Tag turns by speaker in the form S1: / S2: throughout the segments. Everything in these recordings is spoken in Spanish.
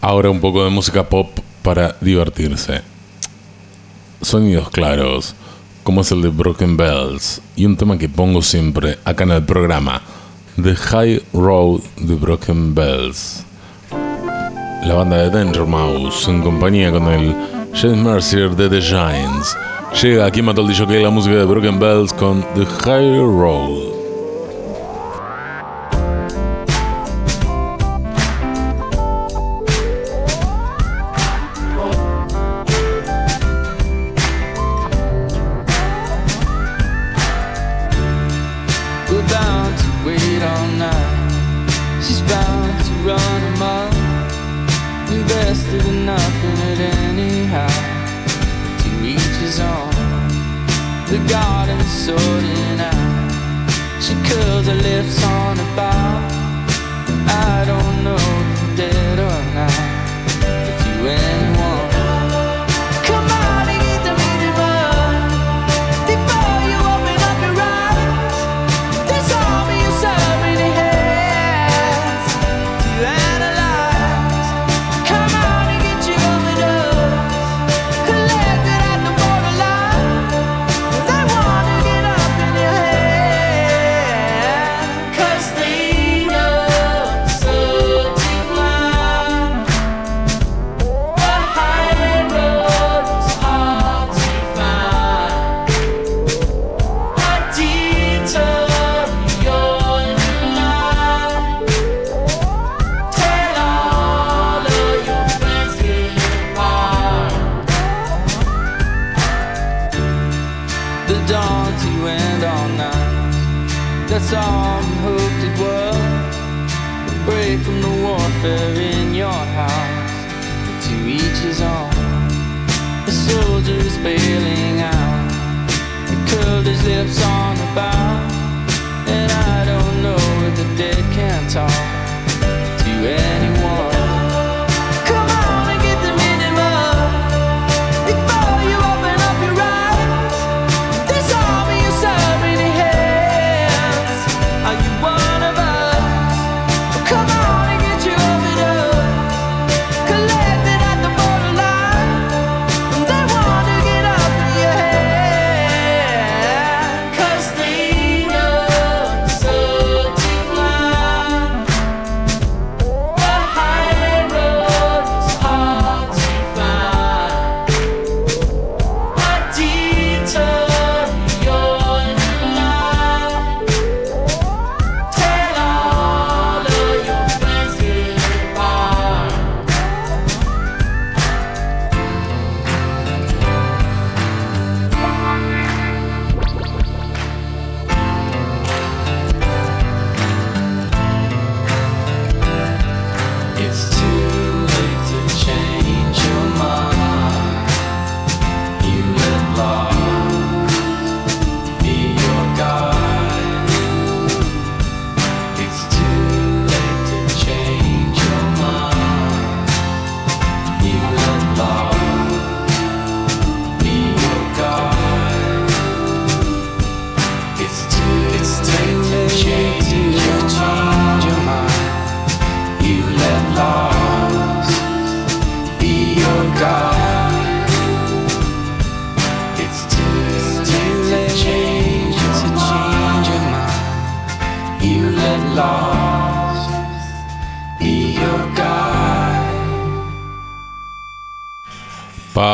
S1: Ahora un poco de música pop para divertirse. Sonidos claros, como es el de Broken Bells, y un tema que pongo siempre acá en el programa, The High Road de Broken Bells. La banda de Danger Mouse, en compañía con el James Mercier de The Giants, llega aquí el que la música de Broken Bells con The High Road.
S2: sorting out. She curls her lips on a bar. I don't know.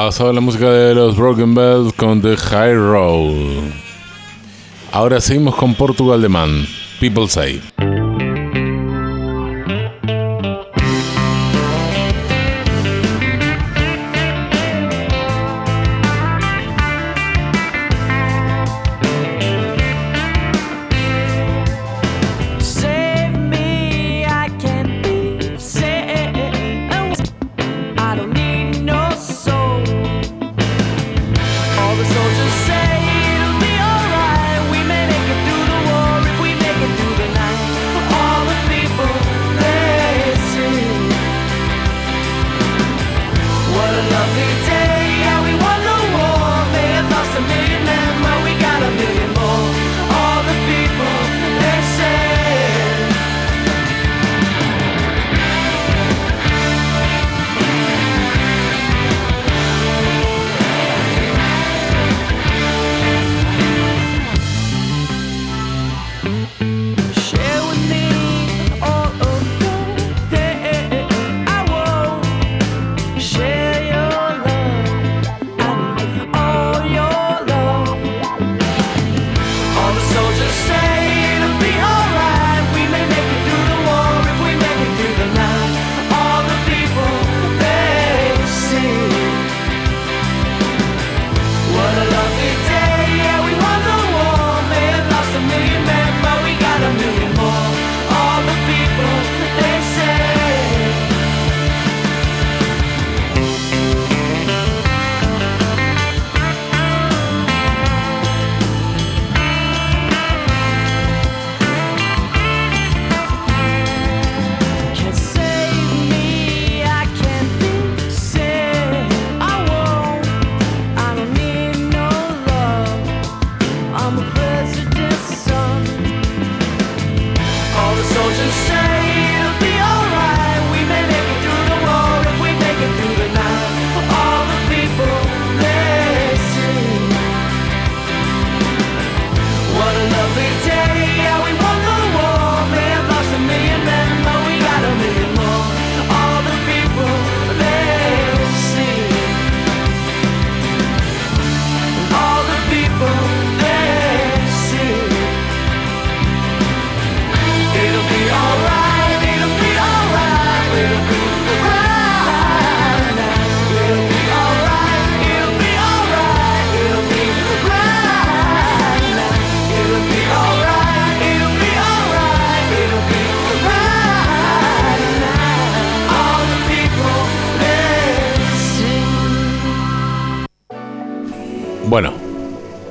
S1: Pasado la música de los Broken Bells con The High Road. Ahora seguimos con Portugal de Man, People Say.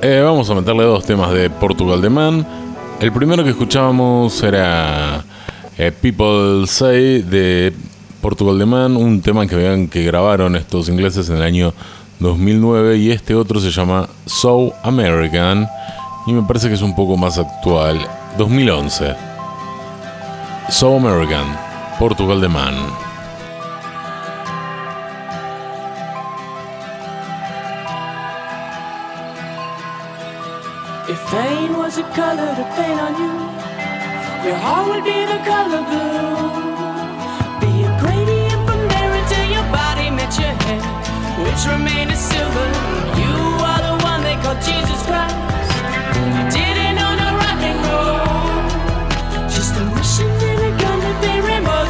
S3: Eh, vamos a meterle dos temas de Portugal de Man. El primero que escuchábamos era eh, People Say de Portugal de Man, un tema que vean que grabaron estos ingleses en el año 2009 y este otro se llama So American y me parece que es un poco más actual, 2011. So American, Portugal de Man.
S1: Was a color to paint on you, your heart would be the color blue. Be a gradient from there until your body met your head, which remained a silver. You are the one they call Jesus Christ. You didn't own a rock and roll, just a mission and a gun to be rainbows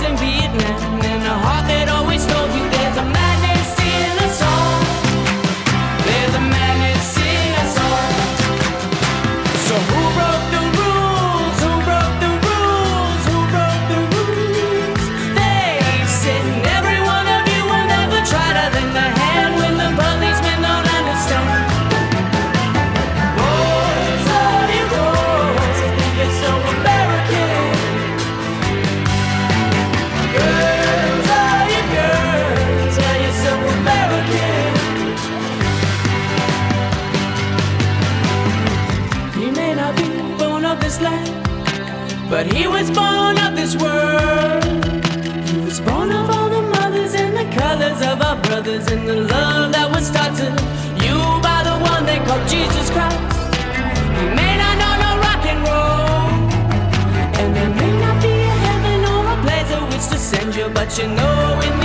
S1: but you know in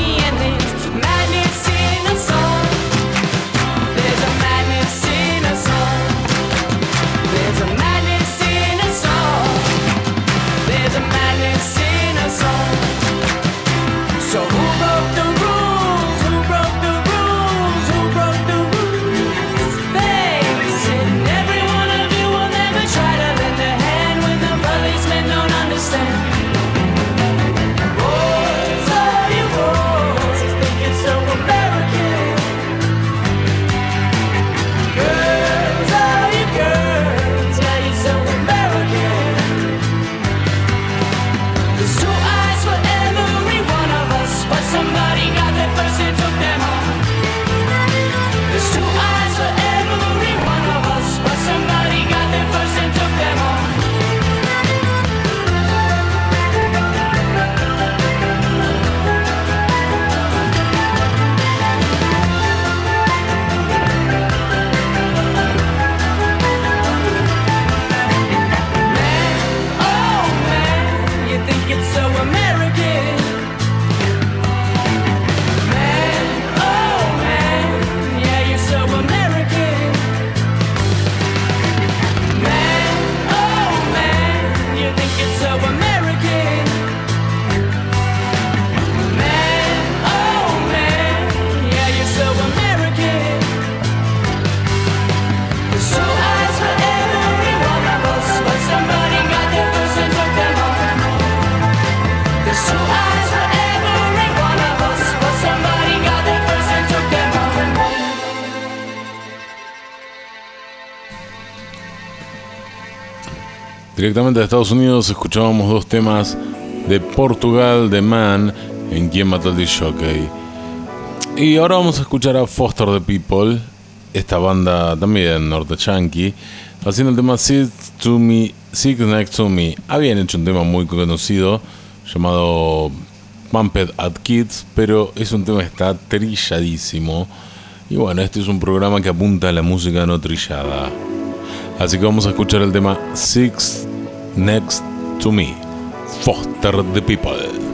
S3: Directamente de Estados Unidos escuchábamos dos temas de Portugal de Man en Quien mató al Jockey. Y ahora vamos a escuchar a Foster the People, esta banda también norte yankee, haciendo el tema Sit, to me, Sit Next to Me. Habían hecho un tema muy conocido llamado Pumped at Kids, pero es un tema que está trilladísimo. Y bueno, este es un programa que apunta a la música no trillada. Así que vamos a escuchar el tema Six Next to Me, Foster the People.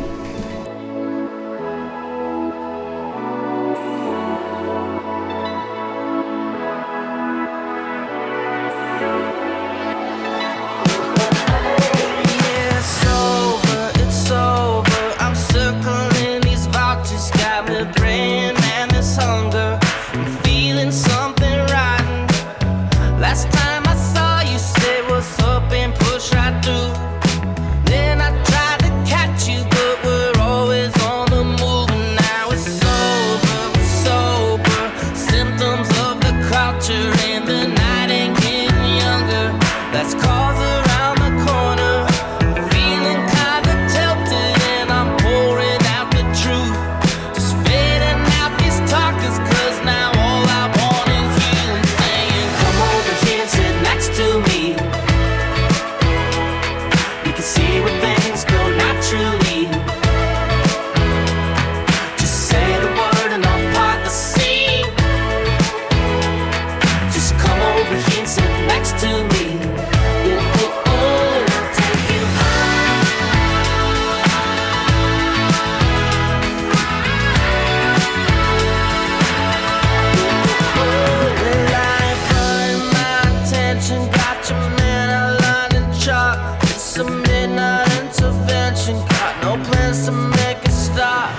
S4: to make stop.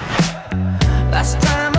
S4: Last time.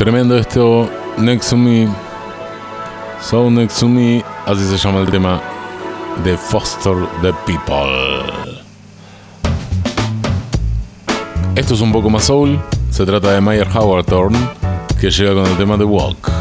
S5: Tremendo esto, Next to Me, So Next to Me, así se llama el tema de Foster the People. Esto es un poco más soul, se trata de Meyer Howard que llega con el tema de Walk.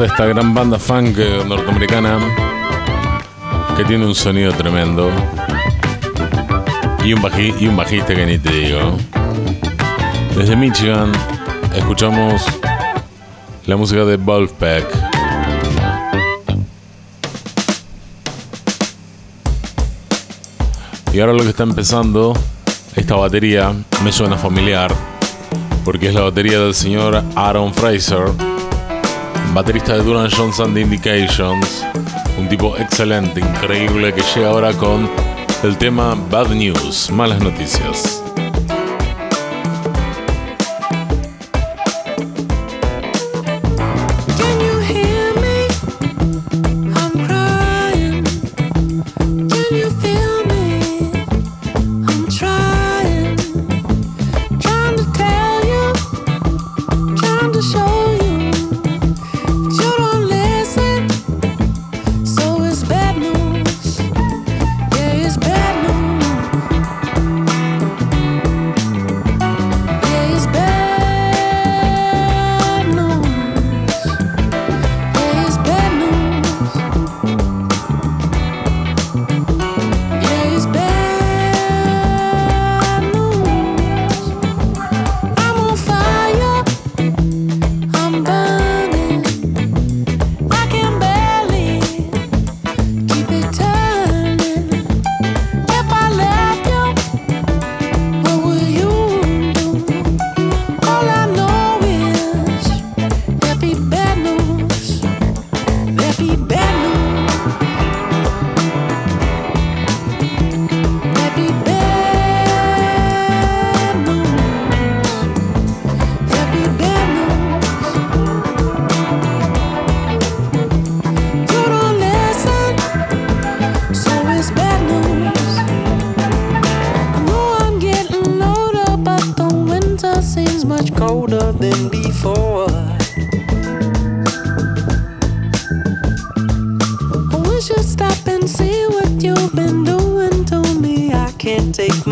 S6: A
S3: esta gran banda funk norteamericana que tiene un sonido tremendo y un, baji- y un bajista que ni te digo. Desde Michigan escuchamos la música de Wolfpack. Y ahora lo que está empezando, esta batería me suena familiar, porque es la batería del señor Aaron Fraser, baterista de Duran Johnson The Indications, un tipo excelente, increíble, que llega ahora con el tema Bad News, malas noticias.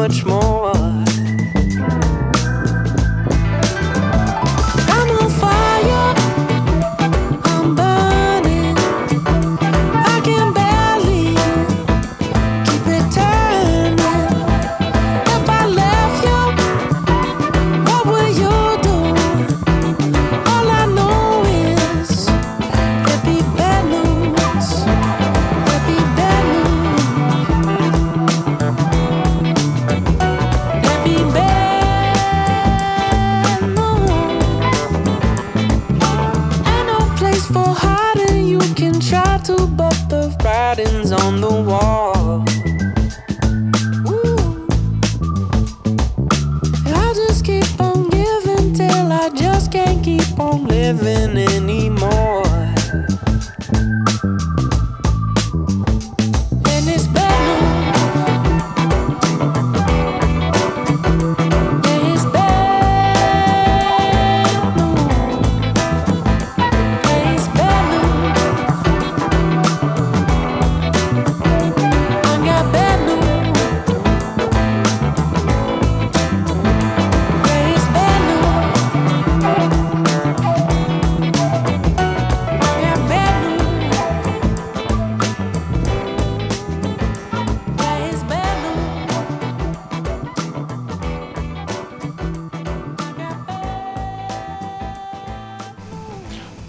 S7: Much more.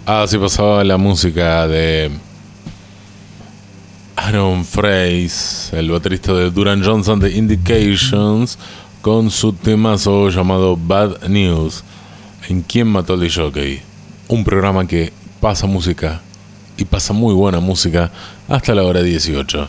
S3: Así pasaba la música de Aaron Fraser, el baterista de Duran Johnson de Indications, con su temazo llamado Bad News. ¿En quién mató al jockey? Un programa que pasa música y pasa muy buena música hasta la hora 18.